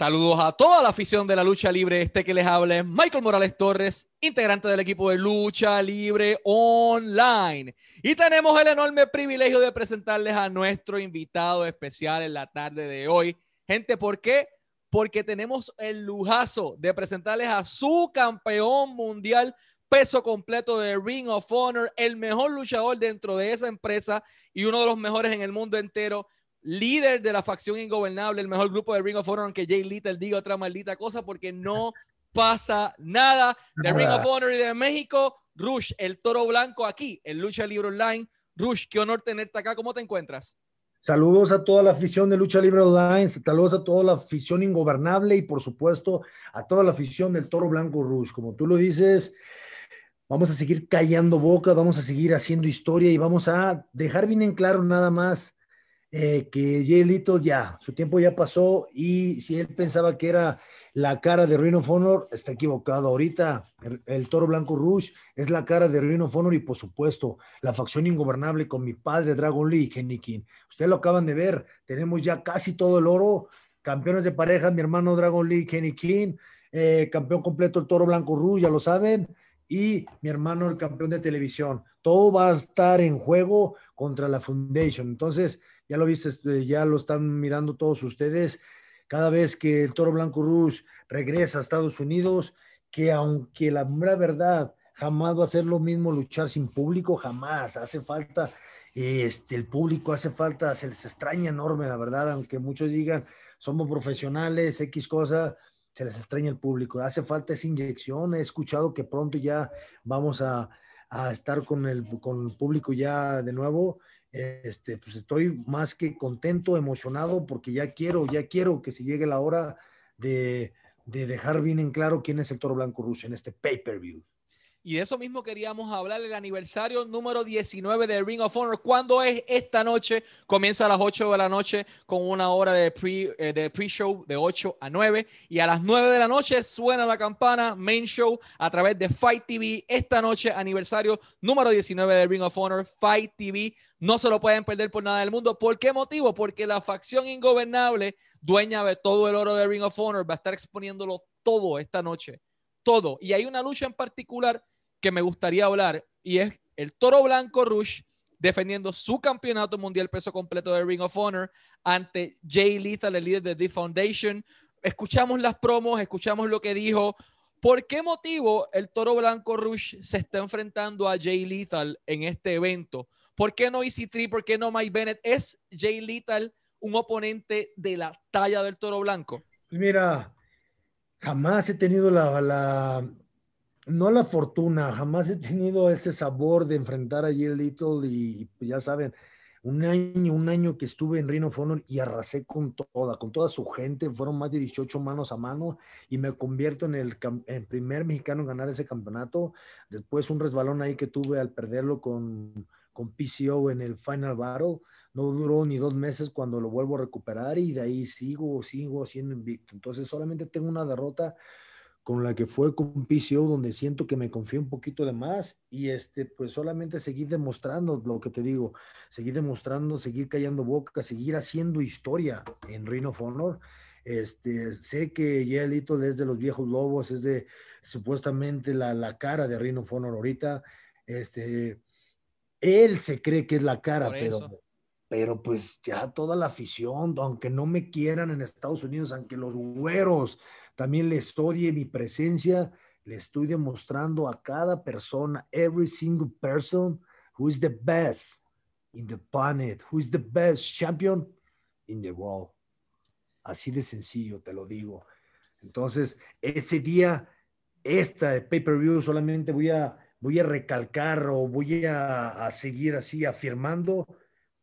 Saludos a toda la afición de la lucha libre. Este que les habla es Michael Morales Torres, integrante del equipo de lucha libre online. Y tenemos el enorme privilegio de presentarles a nuestro invitado especial en la tarde de hoy. Gente, ¿por qué? Porque tenemos el lujazo de presentarles a su campeón mundial peso completo de Ring of Honor, el mejor luchador dentro de esa empresa y uno de los mejores en el mundo entero líder de la facción ingobernable, el mejor grupo de Ring of Honor, aunque Jay Little diga otra maldita cosa, porque no pasa nada de Ring of Honor y de México. Rush, el toro blanco aquí, en Lucha Libre Online. Rush, qué honor tenerte acá. ¿Cómo te encuentras? Saludos a toda la afición de Lucha Libre Online, saludos a toda la afición ingobernable y por supuesto a toda la afición del Toro Blanco Rush. Como tú lo dices, vamos a seguir callando boca, vamos a seguir haciendo historia y vamos a dejar bien en claro nada más eh, que Jay Little ya, su tiempo ya pasó y si él pensaba que era la cara de Rhino of Honor, está equivocado. Ahorita el, Toro Blanco Rush es la cara de Rhino of Honor y por supuesto la facción ingobernable con mi padre Dragon Lee y Kenny King. Ustedes lo acaban de ver, tenemos ya casi todo el oro, campeones de pareja, mi hermano Dragon Lee, Kenny King, eh, campeón completo el Toro Blanco Rush, ya lo saben, y mi hermano el campeón de televisión. Todo va a estar en juego contra la Foundation. Entonces, ya lo viste, este, ya lo están mirando todos ustedes, cada vez que el Toro Blanco Rouge regresa a Estados Unidos, que aunque la verdad jamás va a ser lo mismo luchar sin público, jamás, hace falta este, el público, hace falta, se les extraña enorme, la verdad, aunque muchos digan, somos profesionales, X cosa, se les extraña el público, hace falta esa inyección, he escuchado que pronto ya vamos a, a estar con el, con el público ya de nuevo, este, pues estoy más que contento, emocionado, porque ya quiero, ya quiero que se llegue la hora de, de dejar bien en claro quién es el Toro Blanco Ruso en este pay-per-view. Y de eso mismo queríamos hablar, el aniversario número 19 de Ring of Honor. ¿Cuándo es esta noche? Comienza a las 8 de la noche con una hora de pre, eh, pre-show de 8 a 9. Y a las 9 de la noche suena la campana, main show a través de Fight TV. Esta noche, aniversario número 19 de Ring of Honor, Fight TV. No se lo pueden perder por nada del mundo. ¿Por qué motivo? Porque la facción ingobernable, dueña de todo el oro de Ring of Honor, va a estar exponiéndolo todo esta noche. Y hay una lucha en particular que me gustaría hablar y es el Toro Blanco Rush defendiendo su campeonato mundial peso completo de Ring of Honor ante Jay Lethal, el líder de The Foundation. Escuchamos las promos, escuchamos lo que dijo. ¿Por qué motivo el Toro Blanco Rush se está enfrentando a Jay Lethal en este evento? ¿Por qué no EC3? ¿Por qué no Mike Bennett? ¿Es Jay Lethal un oponente de la talla del Toro Blanco? Mira, jamás he tenido la, la, no la fortuna, jamás he tenido ese sabor de enfrentar a Jill Little y, ya saben, un año, un año que estuve en Rhino Honor y arrasé con toda, con toda su gente, fueron más de 18 manos a mano y me convierto en el, primer mexicano en ganar ese campeonato. Después un resbalón ahí que tuve al perderlo con, con PCO en el Final Battle, no duró ni dos meses cuando lo vuelvo a recuperar y de ahí sigo, sigo siendo invicto. Entonces solamente tengo una derrota con la que fue con PCO, donde siento que me confío un poquito de más y este, pues solamente seguir demostrando lo que te digo, seguir demostrando, seguir callando boca, seguir haciendo historia en of Honor. Este, sé que Yelito es de los viejos lobos, es de supuestamente la, la cara de of Honor ahorita. Este, él se cree que es la cara, pero, pero pues ya toda la afición, aunque no me quieran en Estados Unidos, aunque los güeros también les odie mi presencia, le estoy demostrando a cada persona, every single person, who is the best in the planet, who is the best champion in the world. Así de sencillo, te lo digo. Entonces, ese día, esta pay-per-view solamente voy a, voy a recalcar o voy a, a seguir así afirmando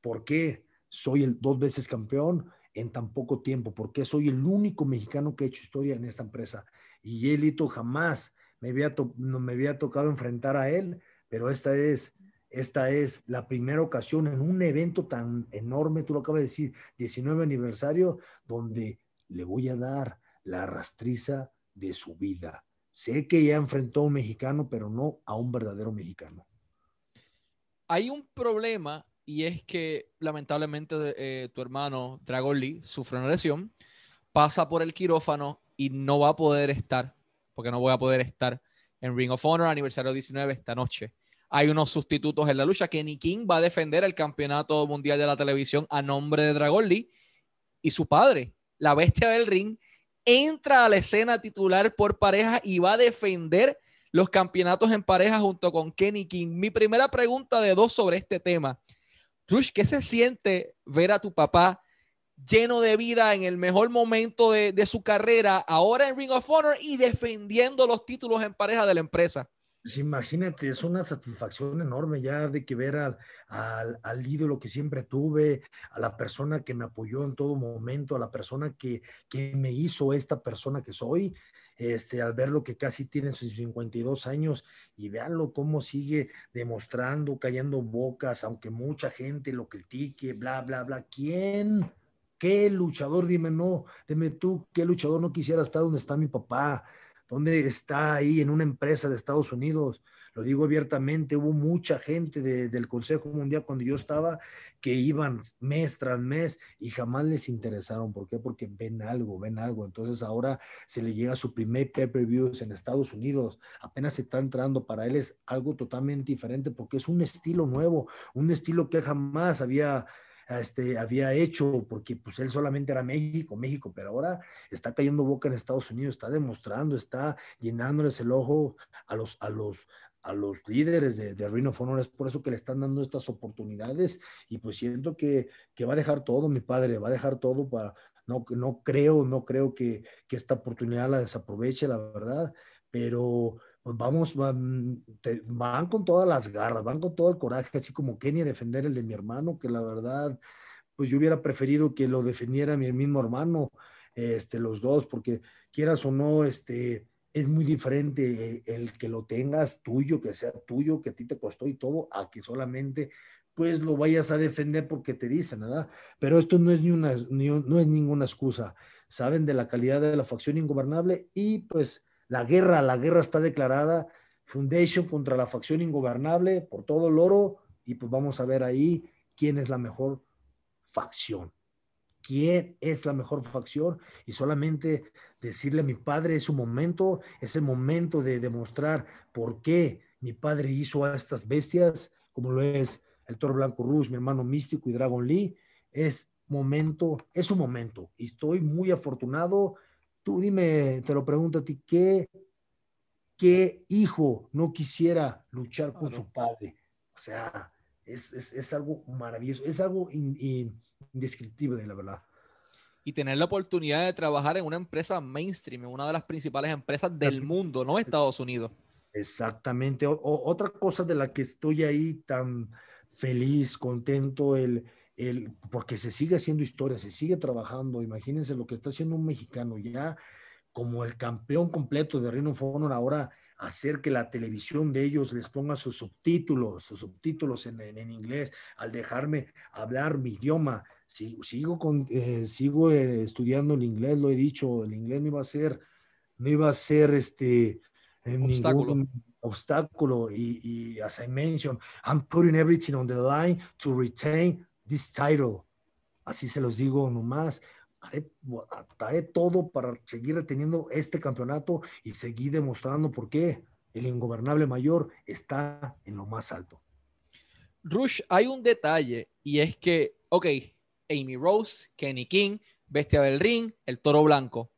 por qué soy el dos veces campeón, en tan poco tiempo, porque soy el único mexicano que ha hecho historia en esta empresa. Y Elito jamás me había, me había tocado enfrentar a él, pero esta es, esta es la primera ocasión en un evento tan enorme, tú lo acabas de decir, 19 aniversario, donde le voy a dar la rastriza de su vida. Sé que ya enfrentó a un mexicano, pero no a un verdadero mexicano. Hay un problema y es que lamentablemente eh, tu hermano Dragon Lee sufre una lesión. pasa por el quirófano y no va a poder estar, porque no voy a poder estar en Ring of Honor aniversario 19 esta noche. Hay unos sustitutos en la lucha. Kenny King va a defender el campeonato mundial de la televisión a nombre de Dragon Lee y su padre, la bestia del ring, entra a la escena titular por pareja y va a defender los campeonatos en pareja junto con Kenny King. Mi primera pregunta de dos sobre este tema. Rush, ¿qué se siente ver a tu papá lleno de vida en el mejor momento de, su carrera, ahora en Ring of Honor y defendiendo los títulos en pareja de la empresa? Pues imagínate, es una satisfacción enorme ya de que ver al, al, ídolo que siempre tuve, a la persona que me apoyó en todo momento, a la persona que, que me hizo esta persona que soy, este, al verlo que casi tiene sus 52 años y veanlo cómo sigue demostrando, cayendo bocas, aunque mucha gente lo critique, bla, bla, bla. ¿Quién? ¿Qué luchador? Dime, no, dime tú, ¿qué luchador no quisiera estar donde está mi papá? ¿Dónde está ahí en una empresa de Estados Unidos? Lo digo abiertamente, hubo mucha gente del Consejo Mundial cuando yo estaba que iban mes tras mes y jamás les interesaron. ¿Por qué? Porque ven algo, ven algo. Entonces ahora se le llega su primer pay-per-views en Estados Unidos. Apenas se está entrando para él es algo totalmente diferente porque es un estilo nuevo, un estilo que jamás había este, había hecho, porque pues él solamente era México, México, pero ahora está cayendo boca en Estados Unidos, está demostrando, está llenándoles el ojo a los, a los, a los líderes de, de Ring of Honor, es por eso que le están dando estas oportunidades y pues siento que, que va a dejar todo, mi padre, va a dejar todo para, no, no creo, no creo que, que esta oportunidad la desaproveche, la verdad, pero pues vamos, van, van, con todas las garras, van con todo el coraje, así como Kenny a defender el de mi hermano, que la verdad, pues yo hubiera preferido que lo defendiera mi mismo hermano, este, los dos, porque quieras o no, este, es muy diferente el que lo tengas tuyo, que sea tuyo, que a ti te costó y todo, a que solamente pues lo vayas a defender porque te dicen, ¿verdad? Pero esto no es, ni una, no es ninguna excusa. Saben de la calidad de la facción ingobernable y pues la guerra, la guerra está declarada. Foundation contra la facción ingobernable por todo el oro. Y pues vamos a ver ahí quién es la mejor facción. ¿Quién es la mejor facción? Y solamente decirle a mi padre es su momento, es el momento de demostrar por qué mi padre hizo a estas bestias, como lo es el Toro Blanco Rush, mi hermano Místico y Dragon Lee. Es momento, es su momento. Y estoy muy afortunado Tú dime, te lo pregunto a ti, ¿qué, qué hijo no quisiera luchar con su padre? O sea, es, es, es algo maravilloso, es algo indescriptible, la verdad. Y tener la oportunidad de trabajar en una empresa mainstream, en una de las principales empresas del mundo, no Estados Unidos. Exactamente. otra cosa de la que estoy ahí tan feliz, contento, el, el, porque se sigue haciendo historia, se sigue trabajando. Imagínense lo que está haciendo un mexicano ya como el campeón completo de Reino of ahora hacer que la televisión de ellos les ponga sus subtítulos, sus subtítulos en, en, inglés, al dejarme hablar mi idioma. Sigo, sigo, con, eh, sigo eh, estudiando el inglés, lo he dicho, el inglés no iba a ser, no iba a ser este, obstáculo. ningún obstáculo. Y, y as I mentioned, I'm putting everything on the line to retain this title. Así se los digo nomás. Haré, haré todo para seguir teniendo este campeonato y seguir demostrando por qué el ingobernable mayor está en lo más alto. Rush, hay un detalle y es que, ok, Amy Rose, Kenny King, Bestia del Ring, el Toro Blanco,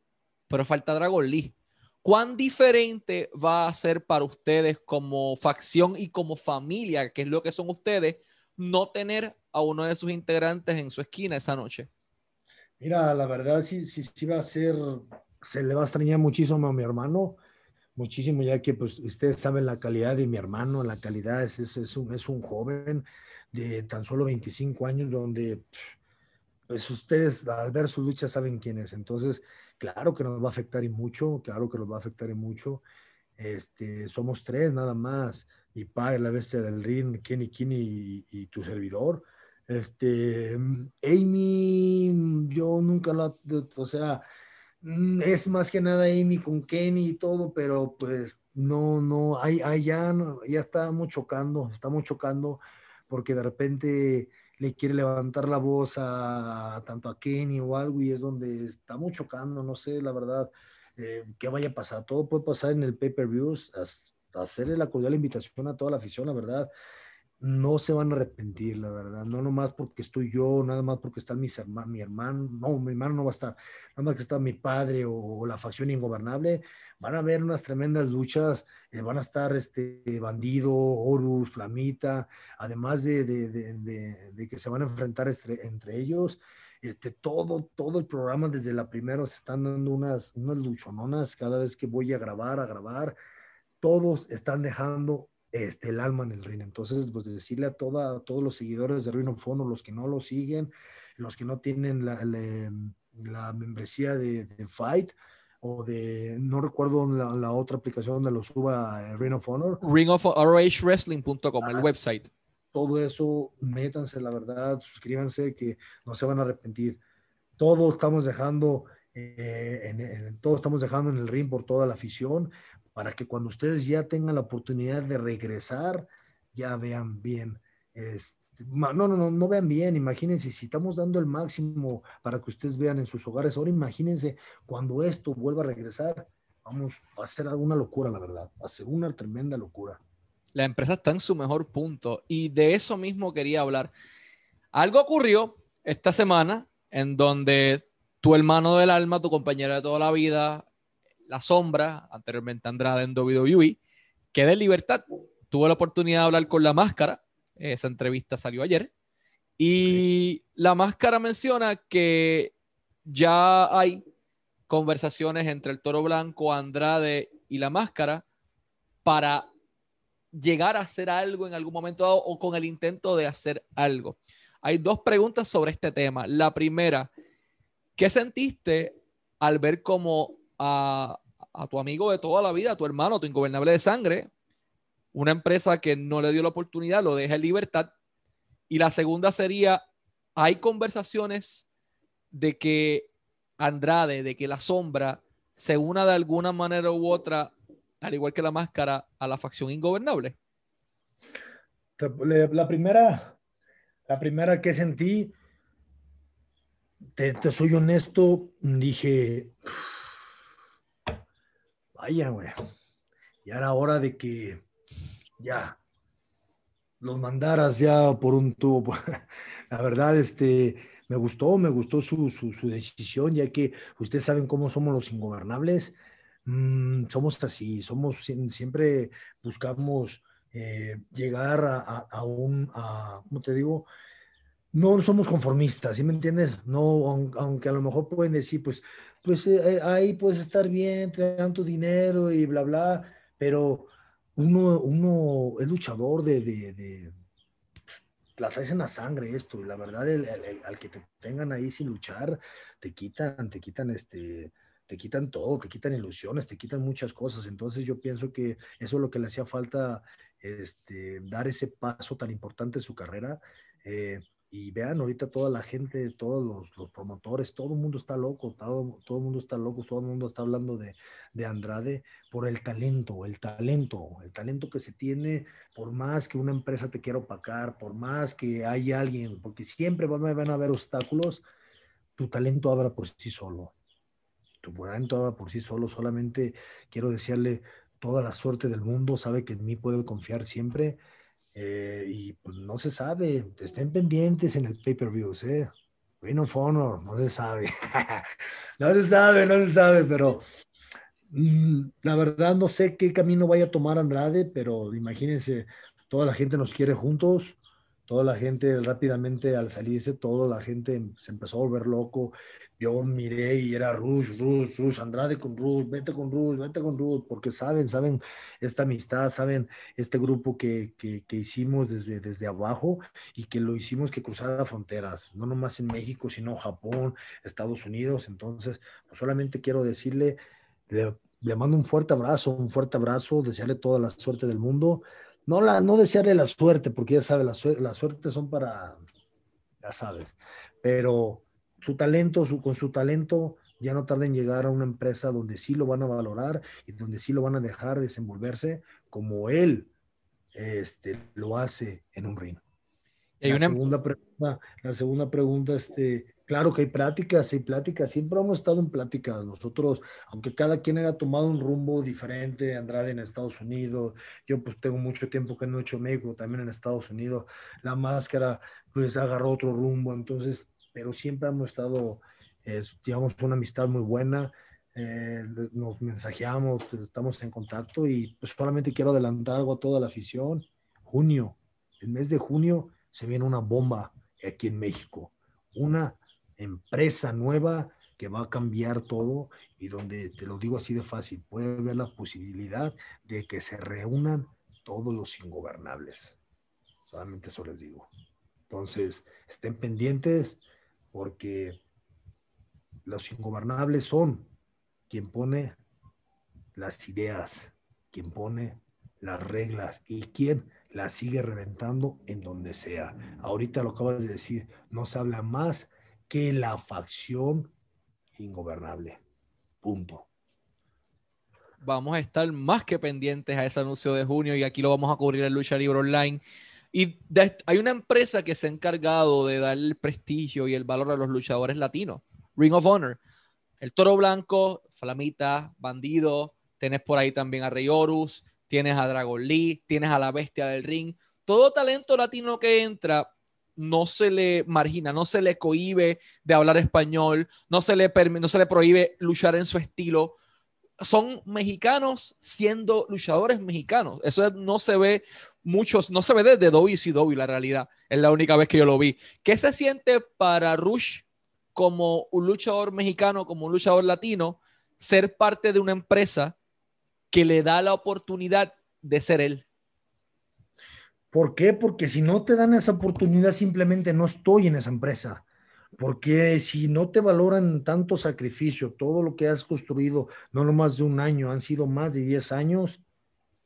pero falta Dragon Lee. ¿Cuán diferente va a ser para ustedes como facción y como familia, que es lo que son ustedes, no tener a uno de sus integrantes en su esquina esa noche? Mira, la verdad sí, sí, sí va a ser, se le va a extrañar muchísimo a mi hermano, muchísimo, ya que pues ustedes saben la calidad de mi hermano, la calidad es, es, un, es un joven de tan solo 25 años donde pues ustedes al ver su lucha saben quién es. Entonces, claro que nos va a afectar y mucho, claro que nos va a afectar y mucho. Este, somos tres nada más mi padre, la bestia del ring, Kenny Kenny y, tu servidor. Este, Amy, yo nunca la, o sea, mm, es más que nada Amy con Kenny y todo, pero pues no, no, ahí, ahí ya, ya estamos chocando, estamos chocando porque de repente le quiere levantar la voz a, tanto a Kenny o algo y es donde estamos chocando, no sé, la verdad, eh, qué vaya a pasar. Todo puede pasar en el pay-per-views, hacerle la cordial invitación a toda la afición, la verdad no se van a arrepentir, la verdad. No nomás porque estoy yo, nada más porque está mis hermanos, mi hermano, no, mi hermano no va a estar, nada más que está mi padre o, la facción ingobernable. Van a haber unas tremendas luchas, eh, van a estar este Bandido, Horus, Flamita, además de, de, que se van a enfrentar entre, ellos. Este, todo, todo el programa desde la primera se están dando unas, unas luchononas cada vez que voy a grabar, a grabar. Todos están dejando este, el alma en el ring. Entonces, pues decirle a, toda, todos los seguidores de Ring of Honor, los que no lo siguen, los que no tienen la, la, membresía de, Fight o de, no recuerdo la, otra aplicación donde lo suba Ring of Honor. Ring of ROHWrestling.com, el website. Todo eso, métanse, la verdad, suscríbanse, que no se van a arrepentir. Todo estamos dejando, eh, en, estamos dejando en el ring por toda la afición para que cuando ustedes ya tengan la oportunidad de regresar, ya vean bien. Este, no, no, no, no vean bien, imagínense, si estamos dando el máximo para que ustedes vean en sus hogares, ahora imagínense cuando esto vuelva a regresar, vamos a hacer alguna locura, la verdad, va a ser una tremenda locura. La empresa está en su mejor punto y de eso mismo quería hablar. Algo ocurrió esta semana en donde tu hermano del alma, tu compañero de toda la vida, la Sombra, anteriormente Andrade en WWE, queda en libertad. Tuve la oportunidad de hablar con La Máscara, esa entrevista salió ayer, y La Máscara menciona que ya hay conversaciones entre el Toro Blanco, Andrade y La Máscara para llegar a hacer algo en algún momento dado o con el intento de hacer algo. Hay dos preguntas sobre este tema. La primera, ¿qué sentiste al ver cómo a, tu amigo de toda la vida, a tu hermano, tu ingobernable de sangre, una empresa que no le dio la oportunidad, lo deja en libertad. Y la segunda sería, hay conversaciones de que Andrade, de que la sombra se una de alguna manera u otra, al igual que la máscara, a la facción ingobernable. La primera, la primera que sentí, te soy honesto, dije, Vaya, güey. Ya era hora de que ya los mandaras ya por un tubo. La verdad, este, me gustó, me gustó su, decisión, ya que ustedes saben cómo somos los ingobernables. Mm, somos así, somos siempre buscamos eh, llegar a, a, un, a, ¿cómo te digo? No somos conformistas, ¿sí me entiendes? No, aunque a lo mejor pueden decir, pues pues eh, eh, ahí puedes estar bien, te dan tu dinero y bla, bla, pero uno, uno es luchador de, de, la traes en la sangre esto, y la verdad, al que te tengan ahí sin luchar, te quitan, te quitan este, te quitan todo, te quitan ilusiones, te quitan muchas cosas. Entonces yo pienso que eso es lo que le hacía falta, este, dar ese paso tan importante en su carrera. Eh, y vean ahorita toda la gente, todos los, promotores, todo el mundo está loco, todo, todo el mundo está loco, todo el mundo está hablando de, de, Andrade por el talento, el talento, el talento que se tiene, por más que una empresa te quiera opacar, por más que hay alguien, porque siempre van, van a haber obstáculos, tu talento habla por sí solo. Tu talento habla por sí solo, solamente quiero desearle toda la suerte del mundo, sabe que en mí puede confiar siempre eh, y pues no se sabe, estén pendientes en el pay-per-view, ¿eh? Ring of Honor, no se sabe. no se sabe, no se sabe, pero mm, la verdad no sé qué camino vaya a tomar Andrade, pero imagínense, toda la gente nos quiere juntos, toda la gente rápidamente al salirse, toda la gente se empezó a volver loco, yo miré y era Rush, Rush, Rush, Andrade con Rush, vete con Rush, vete con Rush, porque saben, saben esta amistad, saben este grupo que, que, que, hicimos desde, desde abajo y que lo hicimos que cruzara fronteras, no nomás en México, sino Japón, Estados Unidos. Entonces, pues solamente quiero decirle, le, le, mando un fuerte abrazo, un fuerte abrazo, desearle toda la suerte del mundo. No, la, no desearle la suerte, porque ya sabe, la, la suerte son para, ya sabe, pero su talento, su, con su talento, ya no tarda en llegar a una empresa donde sí lo van a valorar y donde sí lo van a dejar desenvolverse como él este, lo hace en un ring. La, segunda pregunta, la segunda pregunta, este, claro que hay pláticas, hay pláticas, siempre hemos estado en pláticas. Nosotros, aunque cada quien haya tomado un rumbo diferente, Andrade en Estados Unidos, yo pues tengo mucho tiempo que no he hecho México, también en Estados Unidos, la máscara pues agarró otro rumbo, entonces, pero siempre hemos estado, eh, digamos, una amistad muy buena, eh, nos mensajeamos, pues, estamos en contacto y pues solamente quiero adelantar algo a toda la afición, junio, el mes de junio se viene una bomba aquí en México, una empresa nueva que va a cambiar todo y donde, te lo digo así de fácil, puede haber la posibilidad de que se reúnan todos los ingobernables. Solamente eso les digo. Entonces, estén pendientes porque los ingobernables son quien pone las ideas, quien pone las reglas y quien la sigue reventando en donde sea. Ahorita lo acabas de decir, no se habla más que la facción ingobernable. Punto. Vamos a estar más que pendientes a ese anuncio de junio y aquí lo vamos a cubrir en Lucha Libre Online. Y hay una empresa que se ha encargado de dar el prestigio y el valor a los luchadores latinos, Ring of Honor. El Toro Blanco, Flamita, Bandido, tenés por ahí también a Rey Horus, tienes a Dragon Lee, tienes a la Bestia del Ring. Todo talento latino que entra no se le margina, no se le cohibe de hablar español, no se le, no se le prohíbe luchar en su estilo. Son mexicanos siendo luchadores mexicanos. Eso no se ve muchos, no se ve desde WCW, la realidad. Es la única vez que yo lo vi. ¿Qué se siente para Rush como un luchador mexicano, como un luchador latino, ser parte de una empresa que le da la oportunidad de ser él? ¿Por qué? Porque si no te dan esa oportunidad, simplemente no estoy en esa empresa. Porque si no te valoran tanto sacrificio, todo lo que has construido, no lo más de un año, han sido más de 10 años,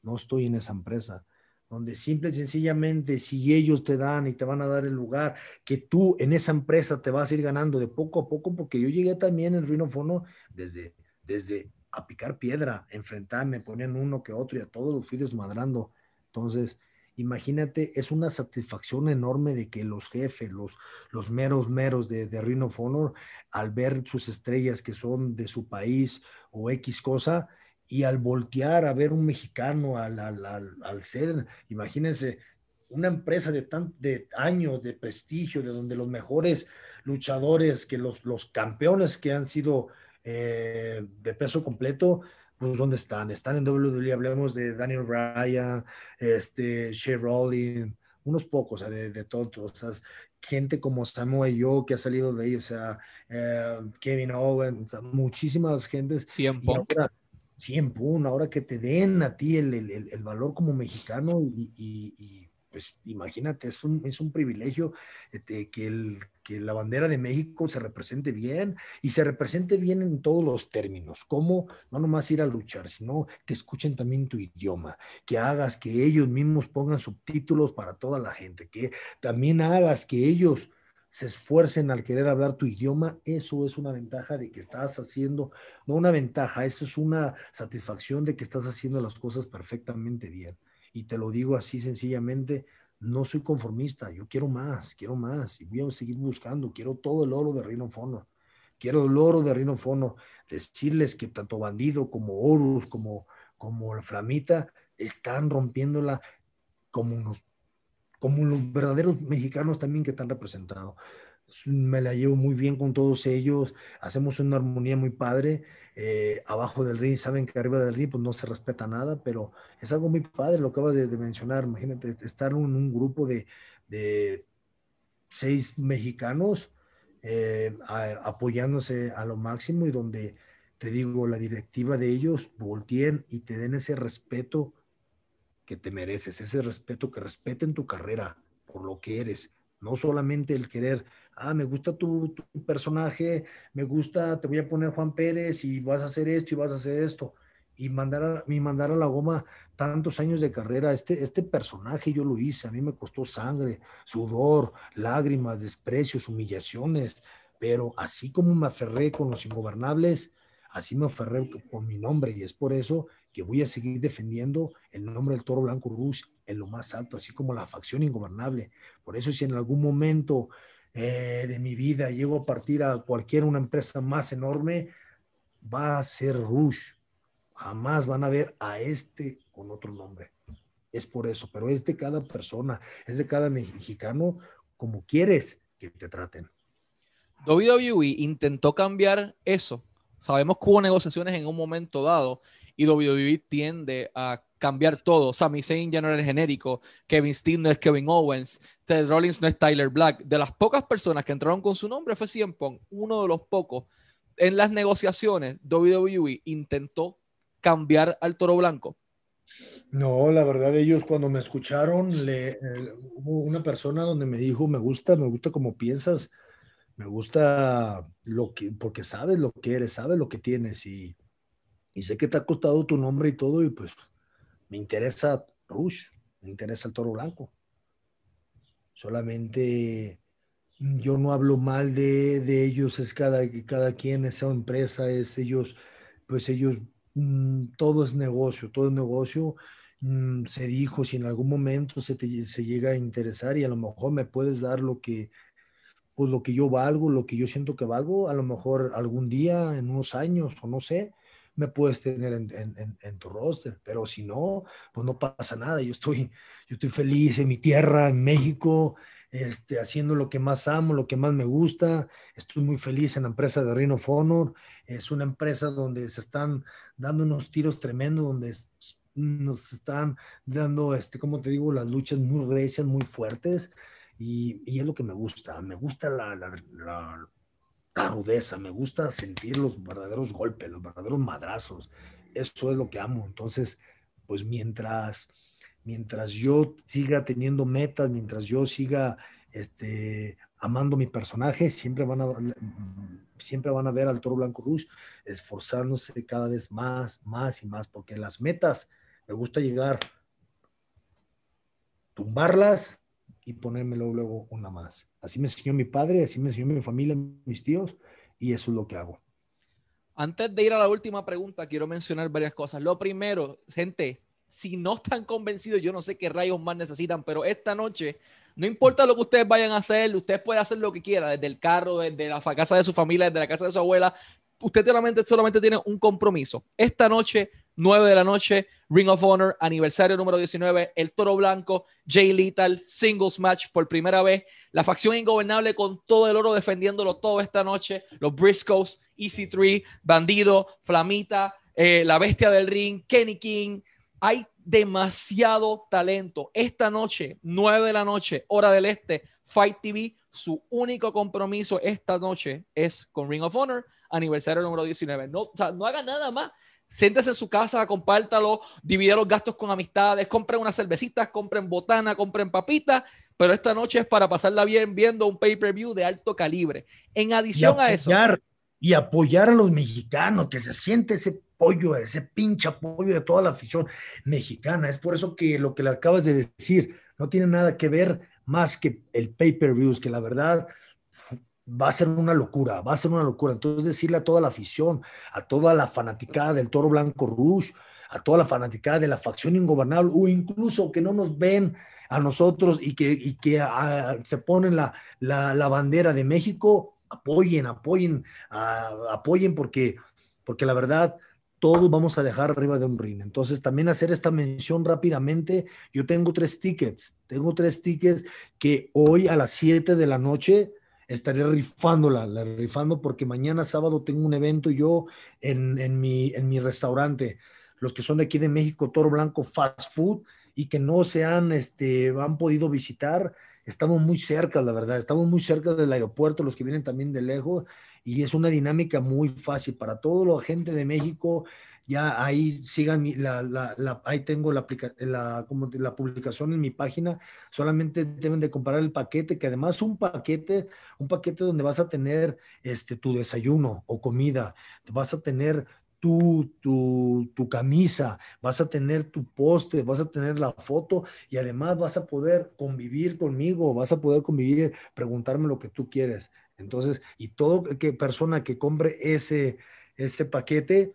no estoy en esa empresa. Donde simple y sencillamente, si ellos te dan y te van a dar el lugar, que tú en esa empresa te vas a ir ganando de poco a poco, porque yo llegué también en Ruino Fono desde, desde a picar piedra, enfrentarme, ponían uno que otro y a todos los fui desmadrando. Entonces, imagínate, es una satisfacción enorme de que los jefes, los, los meros meros de, de Ring of Honor, al ver sus estrellas que son de su país o X cosa, y al voltear a ver un mexicano, al, al, al, ser, imagínense, una empresa de, tan, de años de prestigio, de donde los mejores luchadores, que los, los campeones que han sido eh, de peso completo, pues ¿dónde están? Están en WWE, hablemos de Daniel Bryan, este, Shea Rollins, unos pocos, o sea, de, de todos, o sea, gente como Samuel Yo que ha salido de ahí, o sea, eh, Kevin Owens, o sea, muchísimas gentes. 100 ahora, 100 ahora que te den a ti el, el, el valor como mexicano y, y, y pues imagínate, es un, es un privilegio este, que, el, que la bandera de México se represente bien y se represente bien en todos los términos, como no nomás ir a luchar, sino que escuchen también tu idioma, que hagas que ellos mismos pongan subtítulos para toda la gente, que también hagas que ellos se esfuercen al querer hablar tu idioma, eso es una ventaja de que estás haciendo, no una ventaja, eso es una satisfacción de que estás haciendo las cosas perfectamente bien. Y te lo digo así sencillamente, no soy conformista, yo quiero más, quiero más y voy a seguir buscando, quiero todo el oro de Rino Fono, quiero el oro de Rino Fono, decirles que tanto Bandido como Horus, como, como el Flamita, están rompiéndola como unos como los verdaderos mexicanos también que están representados. Me la llevo muy bien con todos ellos, hacemos una armonía muy padre eh, abajo del ring, saben que arriba del ring pues no se respeta nada, pero es algo muy padre lo que acabas de, mencionar. Imagínate estar en un, grupo de, de, seis mexicanos eh, apoyándose a lo máximo y donde te digo, la directiva de ellos volteen y te den ese respeto que te mereces, ese respeto que respeten tu carrera por lo que eres, no solamente el querer ah, me gusta tu, personaje, me gusta, te voy a poner Juan Pérez y vas a hacer esto y vas a hacer esto. Y mandar a, mandar a la goma tantos años de carrera, este, este personaje yo lo hice, a mí me costó sangre, sudor, lágrimas, desprecios, humillaciones, pero así como me aferré con los ingobernables, así me aferré con mi nombre y es por eso que voy a seguir defendiendo el nombre del Toro Blanco Rush en lo más alto, así como la facción ingobernable. Por eso si en algún momento eh, de mi vida llego a partir a cualquier una empresa más enorme, va a ser Rush. Jamás van a ver a este con otro nombre. Es por eso, pero es de cada persona, es de cada mexicano como quieres que te traten. WWE intentó cambiar eso. Sabemos que hubo negociaciones en un momento dado y WWE tiende a cambiar todo. Sami Zayn ya no era el genérico, Kevin Steen no es Kevin Owens, Ted Rollins no es Tyler Black. De las pocas personas que entraron con su nombre fue CM Punk, uno de los pocos. En las negociaciones, WWE intentó cambiar al Toro Blanco. No, la verdad ellos cuando me escucharon, le, hubo una persona donde me dijo, me gusta, me gusta como piensas, me gusta lo que, porque sabes lo que eres, sabes lo que tienes y, y sé que te ha costado tu nombre y todo y pues me interesa Rush, me interesa el toro blanco. Solamente yo no hablo mal de, de ellos, es cada, cada quien, esa empresa, es ellos, pues ellos, mm, todo es negocio, todo es negocio. Mm, se dijo, si en algún momento se, te, se llega a interesar y a lo mejor me puedes dar lo que, pues lo que yo valgo, lo que yo siento que valgo, a lo mejor algún día, en unos años, o no sé, me puedes tener en, tu roster, pero si no, pues no pasa nada. Yo estoy, yo estoy feliz en mi tierra, en México, este, haciendo lo que más amo, lo que más me gusta. Estoy muy feliz en la empresa de Rhino Honor. Es una empresa donde se están dando unos tiros tremendos, donde nos están dando, este, como te digo, las luchas muy recias, muy fuertes. Y, es lo que me gusta. Me gusta la rudeza, me gusta sentir los verdaderos golpes, los verdaderos madrazos. Eso es lo que amo. Entonces, pues mientras, mientras yo siga teniendo metas, mientras yo siga este, amando mi personaje, siempre van a, siempre van a ver al Toro Blanco Rush esforzándose cada vez más, más y más, porque las metas me gusta llegar, tumbarlas y ponérmelo luego una más. Así me enseñó mi padre, así me enseñó mi familia, mis tíos, y eso es lo que hago. Antes de ir a la última pregunta, quiero mencionar varias cosas. Lo primero, gente, si no están convencidos, yo no sé qué rayos más necesitan, pero esta noche, no importa lo que ustedes vayan a hacer, ustedes pueden hacer lo que quieran, desde el carro, desde la casa de su familia, desde la casa de su abuela. Usted solamente, solamente tiene un compromiso. Esta noche 9 de la noche, Ring of Honor, aniversario número 19, el Toro Blanco, Jay Lethal, singles match por primera vez, la facción ingobernable con todo el oro defendiéndolo todo esta noche, los Briscoes, EC3, Bandido, Flamita, eh, la Bestia del Ring, Kenny King, hay demasiado talento. Esta noche, 9 de la noche, hora del este, Fight TV, su único compromiso esta noche es con Ring of Honor, aniversario número 19. No, o no haga nada más siéntese en su casa, compártalo, divide los gastos con amistades, compren unas cervecitas, compren botana, compren papitas, pero esta noche es para pasarla bien viendo un pay-per-view de alto calibre. En adición a eso. Y apoyar a los mexicanos, que se siente ese pollo, ese pinche apoyo de toda la afición mexicana. Es por eso que lo que le acabas de decir no tiene nada que ver más que el pay-per-views, que la verdad va a ser una locura, va a ser una locura. Entonces decirle a toda la afición, a toda la fanaticada del Toro Blanco Rouge, a toda la fanaticada de la facción ingobernable, o incluso que no nos ven a nosotros y que, que ah, se ponen la, la, bandera de México, apoyen, apoyen, ah, apoyen porque, porque la verdad todos vamos a dejar arriba de un ring. Entonces, también hacer esta mención rápidamente. Yo tengo tres tickets, tengo tres tickets que hoy a las 7 de la noche estaré rifándola, la rifando porque mañana sábado tengo un evento yo en, en, mi, en mi restaurante. Los que son de aquí de México, Toro Blanco Fast Food, y que no se han, este, han podido visitar, estamos muy cerca, la verdad, estamos muy cerca del aeropuerto, los que vienen también de lejos, y es una dinámica muy fácil para toda la gente de México ya ahí sigan, la, la, ahí tengo la, la, como la publicación en mi página, solamente deben de comprar el paquete, que además un paquete, un paquete donde vas a tener este, tu desayuno o comida, vas a tener tu, tu, tu, camisa, vas a tener tu poste, vas a tener la foto y además vas a poder convivir conmigo, vas a poder convivir, preguntarme lo que tú quieres. Entonces, y todo que persona que compre ese, ese paquete,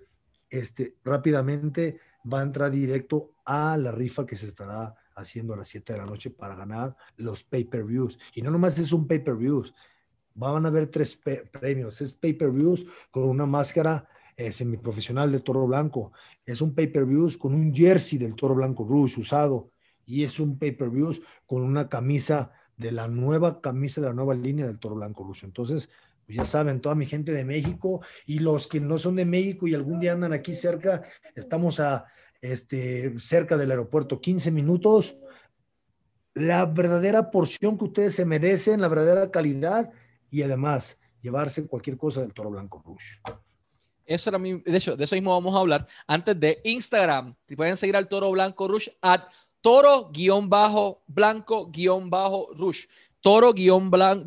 este, rápidamente va a entrar directo a la rifa que se estará haciendo a las 7 de la noche para ganar los pay-per-views. Y no nomás es un pay-per-views, van a haber tres premios. Es pay-per-views con una máscara eh, semiprofesional de Toro Blanco. Es un pay-per-views con un jersey del Toro Blanco Rouge usado. Y es un pay-per-views con una camisa de la nueva camisa de la nueva línea del Toro Blanco Rouge. Entonces, pues ya saben, toda mi gente de México y los que no son de México y algún día andan aquí cerca, estamos a este, cerca del aeropuerto, 15 minutos. La verdadera porción que ustedes se merecen, la verdadera calidad y además llevarse cualquier cosa del Toro Blanco Rouge. Eso era mi, de hecho, de eso mismo vamos a hablar. Antes de Instagram, si pueden seguir al Toro Blanco Rouge, at toro-blanco-rouge.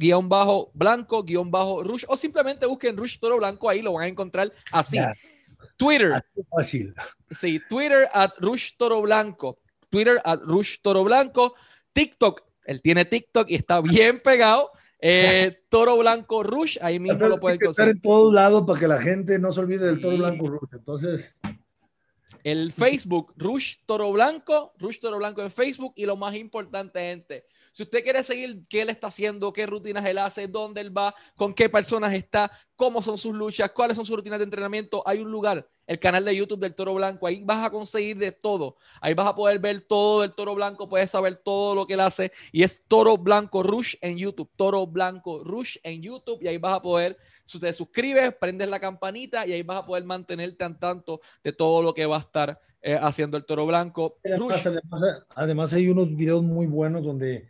Toro-blanco-blanco rouge o simplemente busquen Rouge Toro Blanco ahí, lo van a encontrar así. Twitter. fácil. Sí, Twitter at Rush Toro Blanco. Twitter at Rush Toro Blanco. TikTok. Él tiene TikTok y está bien pegado. Eh, toro Blanco Rush, ahí mismo lo pueden conseguir. en todos lados para que la gente no se olvide del Toro Blanco Rush. Entonces. El Facebook, Rush Toro Blanco, Rush Toro Blanco en Facebook. Y lo más importante, gente, si usted quiere seguir qué él está haciendo, qué rutinas él hace, dónde él va, con qué personas está, cómo son sus luchas, cuáles son sus rutinas de entrenamiento, hay un lugar, el canal de YouTube del Toro Blanco. Ahí vas a conseguir de todo. Ahí vas a poder ver todo del Toro Blanco, puedes saber todo lo que él hace. Y es Toro Blanco Rush en YouTube. Toro Blanco Rush en YouTube. Y ahí vas a poder, si te suscribes, prendes la campanita y ahí vas a poder mantenerte al tanto de todo lo que va a estar eh, haciendo el Toro Blanco. además, hay unos videos muy buenos donde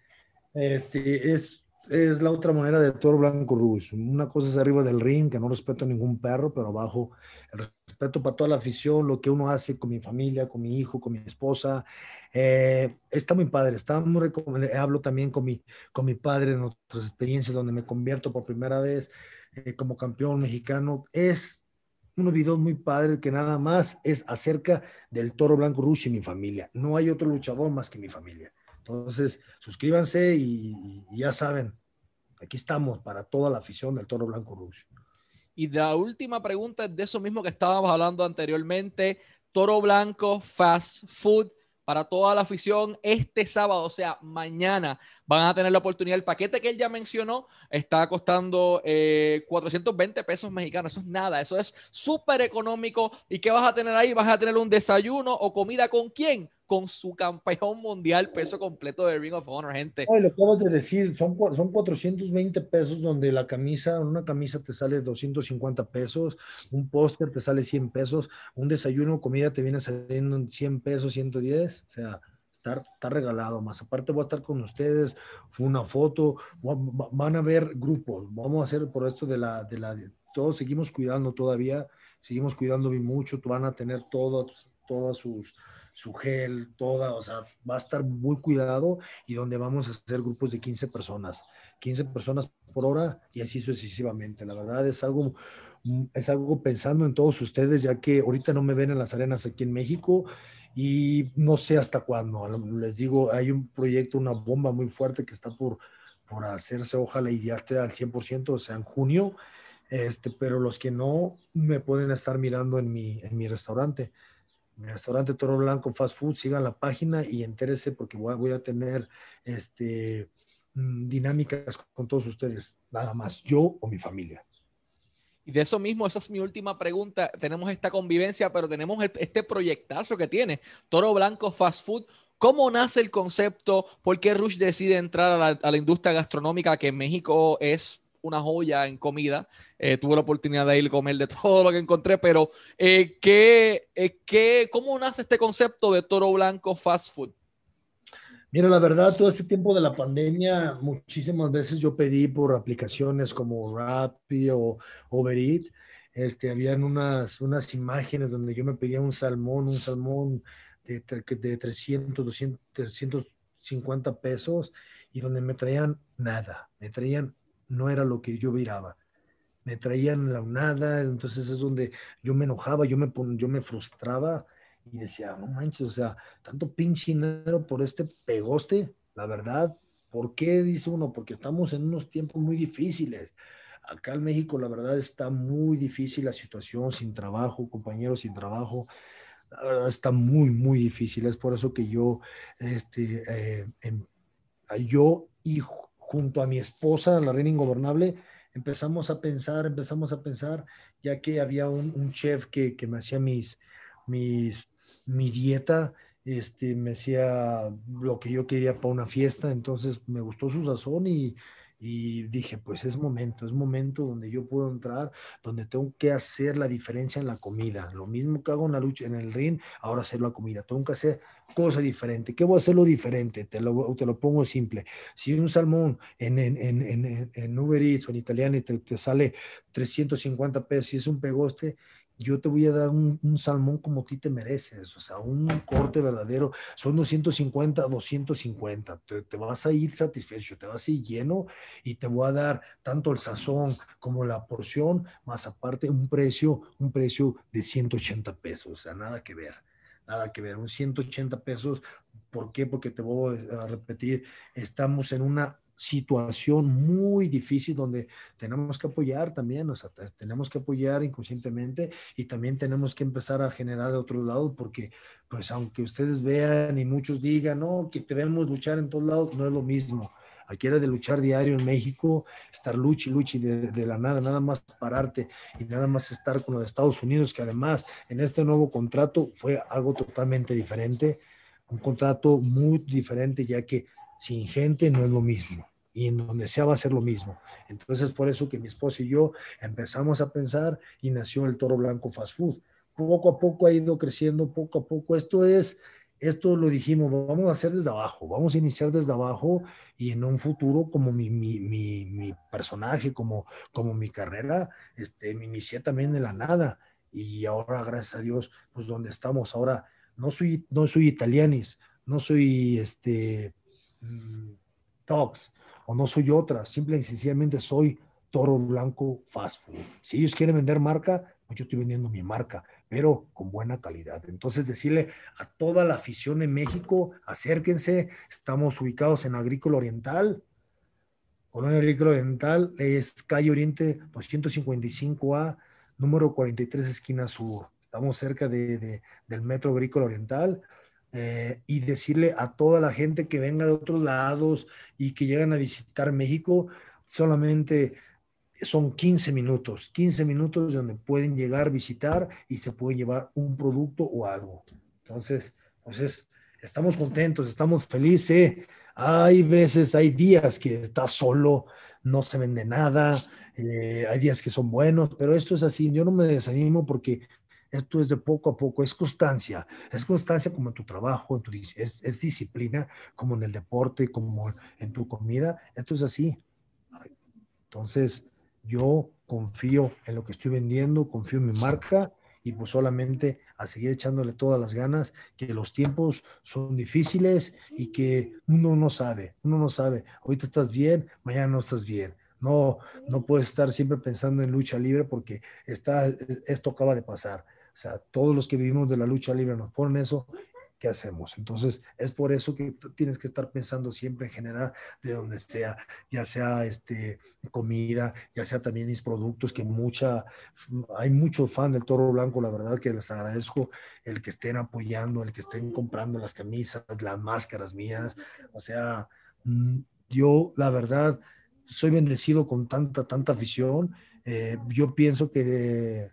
este, es, es la otra manera de toro blanco rush. Una cosa es arriba del ring, que no respeto a ningún perro, pero abajo el respeto para toda la afición, lo que uno hace con mi familia, con mi hijo, con mi esposa. Eh, está muy padre, está muy recomendable. Hablo también con mi, con mi padre en otras experiencias donde me convierto por primera vez eh, como campeón mexicano. Es unos videos muy padres que nada más es acerca del toro blanco rush y mi familia. No hay otro luchador más que mi familia. Entonces, suscríbanse y, ya saben, aquí estamos para toda la afición del Toro Blanco Rouge. Y la última pregunta es de eso mismo que estábamos hablando anteriormente. Toro Blanco Fast Food para toda la afición este sábado, o sea, mañana van a tener la oportunidad. El paquete que él ya mencionó está costando 420 eh, pesos mexicanos. Eso es nada, eso es súper económico. ¿Y qué vas a tener ahí? Vas a tener un desayuno o comida con quién? Con su campeón mundial peso completo de Ring of Honor, gente. Ay, lo acabas de decir, son, son 420 pesos donde la camisa, una camisa te sale 250 pesos, un póster te sale 100 pesos, un desayuno, comida te viene saliendo en 100 pesos, 110, o sea, está, está regalado más. Aparte voy a estar con ustedes, una foto, van a ver grupos, vamos a hacer por esto de la, de la, todos seguimos cuidando todavía, seguimos cuidando mucho, van a tener todos, todas sus su gel, toda, o sea, va a estar muy cuidado y donde vamos a hacer grupos de 15 personas, 15 personas por hora y así sucesivamente. La verdad es algo, mm, es algo pensando en todos ustedes, ya que ahorita no me ven en las arenas aquí en México y no sé hasta cuándo. Les digo, hay un proyecto, una bomba muy fuerte que está por, por hacerse, ojalá y ya esté al 100%, o sea, en junio. Este, pero los que no me pueden estar mirando en mi, en mi restaurante restaurante Toro Blanco Fast Food, sigan la página y entérese porque voy a, tener este, mm, dinámicas con todos ustedes, nada más, yo o mi familia. Y de eso mismo, esa es mi última pregunta. Tenemos esta convivencia, pero tenemos este proyectazo que tiene Toro Blanco Fast Food. ¿Cómo nace el concepto? ¿Por qué Rush decide entrar a la industria gastronómica que en México es una joya en comida. Eh, tuve la oportunidad de ir a comer de todo lo que encontré, pero eh, ¿qué, eh, ¿qué, ¿cómo nace este concepto de toro blanco fast food? Mira, la verdad, todo ese tiempo de la pandemia, muchísimas veces yo pedí por aplicaciones como Rappi o Uber Eats, este, habían unas, unas imágenes donde yo me pedía un salmón, un salmón de, de 300, 200, 350 pesos y donde me traían nada, me traían no era lo que yo miraba. Me traían la nada, entonces es donde yo me enojaba, yo me, yo me frustraba y decía, no manches, o sea, tanto pinche dinero por este pegoste, la verdad, ¿por qué dice uno? Porque estamos en unos tiempos muy difíciles. Acá en México, la verdad, está muy difícil la situación, sin trabajo, compañeros sin trabajo. la verdad está muy, muy difícil. Es por eso que yo, este, eh, em, yo y junto a mi esposa, la reina ingobernable, empezamos a pensar, empezamos a pensar, ya que había un, chef que, que, me hacía mis, mis, mi dieta, este, me hacía lo que yo quería para una fiesta, entonces me gustó su sazón y, y dije, pues es momento, es momento donde yo puedo entrar, donde tengo que hacer la diferencia en la comida. Lo mismo que hago en lucha, en el ring, ahora hacer la comida. Tengo que hacer cosas diferentes. ¿Qué voy a hacerlo diferente? Te lo, te lo pongo simple. Si un salmón en, en, en, en Uber Eats o en italiano te, te sale 350 pesos y es un pegoste, yo te voy a dar un, salmón como a ti te mereces, o sea, un corte verdadero, son 250, 250, te, te, vas a ir satisfecho, te vas a ir lleno y te voy a dar tanto el sazón como la porción, más aparte un precio, un precio de 180 pesos, o sea, nada que ver, nada que ver, un 180 pesos, ¿por qué? Porque te voy a repetir, estamos en una situación muy difícil donde tenemos que apoyar también, o sea, tenemos que apoyar inconscientemente y también tenemos que empezar a generar de otro lado porque pues aunque ustedes vean y muchos digan, no, que debemos luchar en todos lados, no es lo mismo. Aquí era de luchar diario en México, estar luchi, luchi de, de, la nada, nada más pararte y nada más estar con los Estados Unidos, que además en este nuevo contrato fue algo totalmente diferente, un contrato muy diferente, ya que sin gente no es lo mismo y en donde sea va a ser lo mismo. Entonces, por eso que mi esposo y yo empezamos a pensar y nació el Toro Blanco Fast Food. Poco a poco ha ido creciendo, poco a poco. Esto es, esto lo dijimos, vamos a hacer desde abajo, vamos a iniciar desde abajo y en un futuro como mi, mi, mi, mi personaje, como, como mi carrera, este, me inicié también de la nada. Y ahora, gracias a Dios, pues donde estamos ahora, no soy, no soy italianis, no soy este, mm, Talks, o no soy otra, simple y sencillamente soy Toro Blanco Fast Food. Si ellos quieren vender marca, pues yo estoy vendiendo mi marca, pero con buena calidad. Entonces decirle a toda la afición en México, acérquense, estamos ubicados en Agrícola Oriental. Colonia Agrícola Oriental es calle Oriente 255A, número 43, esquina sur. Estamos cerca de, del Metro Agrícola Oriental. Eh, y decirle a toda la gente que venga de otros lados y que llegan a visitar México, solamente son 15 minutos, 15 minutos donde pueden llegar, visitar y se pueden llevar un producto o algo. Entonces, pues estamos contentos, estamos felices. Hay veces, hay días que está solo, no se vende nada, eh, hay días que son buenos, pero esto es así. Yo no me desanimo porque esto es de poco a poco, es constancia, es constancia como en tu trabajo, en tu, es, es disciplina, como en el deporte, como en tu comida, esto es así. Entonces, yo confío en lo que estoy vendiendo, confío en mi marca y pues solamente a seguir echándole todas las ganas, que los tiempos son difíciles y que uno no sabe, uno no sabe, ahorita estás bien, mañana no estás bien. No, no puedes estar siempre pensando en lucha libre porque está, esto acaba de pasar. O sea, todos los que vivimos de la lucha libre nos ponen eso, ¿qué hacemos? Entonces, es por eso que tienes que estar pensando siempre en general de donde sea, ya sea este, comida, ya sea también mis productos, que mucha, hay mucho fan del Toro Blanco, la verdad que les agradezco el que estén apoyando, el que estén comprando las camisas, las máscaras mías, o sea, mm, yo la verdad soy bendecido con tanta, tanta afición. Eh, yo pienso que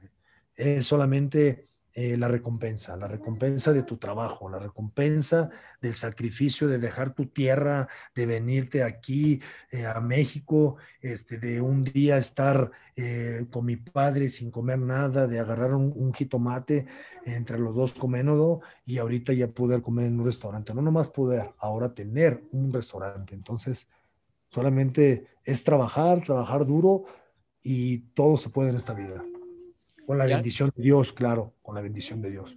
es solamente eh, la recompensa, la recompensa de tu trabajo, la recompensa del sacrificio de dejar tu tierra, de venirte aquí eh, a México, este, de un día estar eh, con mi padre sin comer nada, de agarrar un, jitomate entre los dos coménodo y ahorita ya poder comer en un restaurante. No nomás poder, ahora tener un restaurante. Entonces, solamente es trabajar, trabajar duro y todo se puede en esta vida. Con la bendición de Dios, claro, con la bendición de Dios.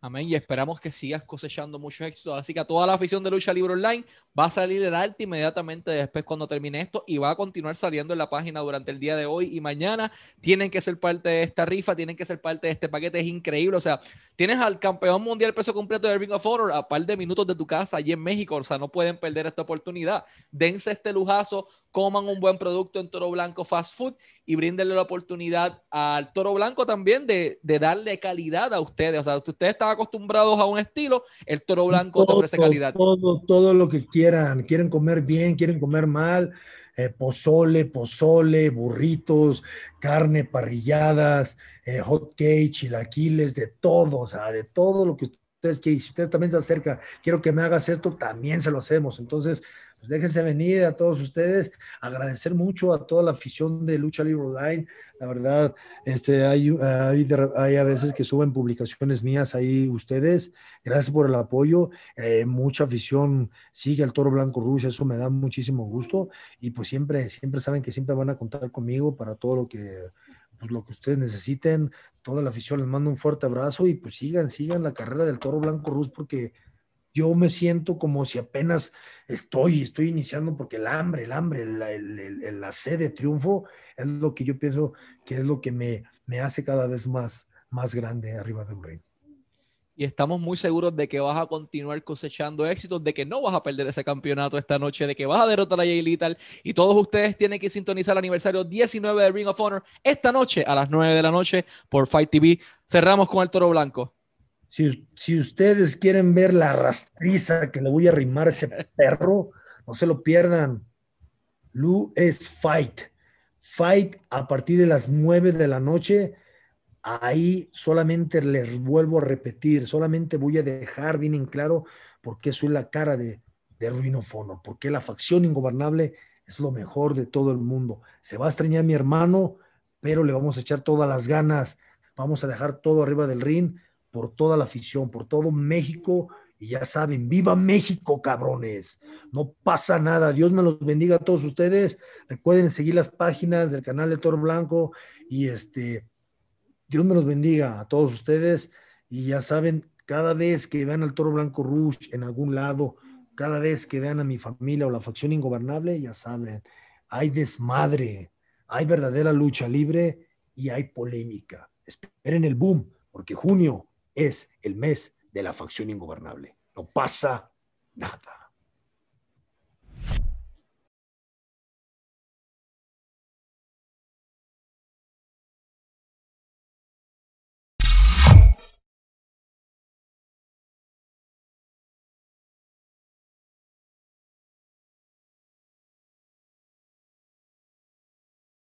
Amén. Y esperamos que sigas cosechando mucho éxito. Así que a toda la afición de Lucha Libre Online va a salir el arte inmediatamente después cuando termine esto y va a continuar saliendo en la página durante el día de hoy y mañana. Tienen que ser parte de esta rifa, tienen que ser parte de este paquete. Es increíble. O sea, tienes al campeón mundial peso completo de Ring of Honor a par de minutos de tu casa allí en México, o sea, no pueden perder esta oportunidad. Dense este lujazo, coman un buen producto en Toro Blanco Fast Food y bríndenle la oportunidad al Toro Blanco también de, darle calidad a ustedes. O sea, ustedes están acostumbrados a un estilo, el Toro Blanco te ofrece calidad. Todo, todo lo que quieran, quieren comer bien, quieren comer mal eh, pozole, pozole, burritos, carne, parrilladas, eh, hot cake, chilaquiles, de todo, o sea, de todo lo que ustedes quieren. Si ustedes también se acercan, quiero que me hagas esto, también se lo hacemos. Entonces, pues déjense venir a todos ustedes, agradecer mucho a toda la afición de Lucha Libre Online. La verdad, este, hay, hay, a veces que suben publicaciones mías ahí ustedes. Gracias por el apoyo. Eh, mucha afición sigue al Toro Blanco Rush, eso me da muchísimo gusto. Y pues siempre, siempre saben que siempre van a contar conmigo para todo lo que, pues, lo que ustedes necesiten. Toda la afición les mando un fuerte abrazo y pues sigan, sigan la carrera del Toro Blanco Rush porque yo me siento como si apenas estoy, estoy iniciando porque el hambre, el hambre, la, sed de triunfo es lo que yo pienso que es lo que me, me hace cada vez más, más grande arriba del ring. Y estamos muy seguros de que vas a continuar cosechando éxitos, de que no vas a perder ese campeonato esta noche, de que vas a derrotar a Jay Little. Y todos ustedes tienen que sintonizar el aniversario 19 de Ring of Honor esta noche a las 9 de la noche por Fight TV. Cerramos con el toro blanco. Si, ustedes quieren ver la rastriza que le voy a arrimar a ese perro, no se lo pierdan. Lu es Fight. Fight a partir de las 9 de la noche. Ahí solamente les vuelvo a repetir, solamente voy a dejar bien en claro por qué soy la cara de, de Ruinofono, porque la facción ingobernable es lo mejor de todo el mundo. Se va a extrañar mi hermano, pero le vamos a echar todas las ganas. Vamos a dejar todo arriba del ring por toda la afición, por todo México. Y ya saben, viva México, cabrones. No pasa nada. Dios me los bendiga a todos ustedes. Recuerden seguir las páginas del canal de Toro Blanco. Y este, Dios me los bendiga a todos ustedes. Y ya saben, cada vez que vean al Toro Blanco Rush en algún lado, cada vez que vean a mi familia o la facción ingobernable, ya saben, hay desmadre, hay verdadera lucha libre y hay polémica. Esperen el boom, porque junio es el mes de la facción ingobernable. No pasa nada.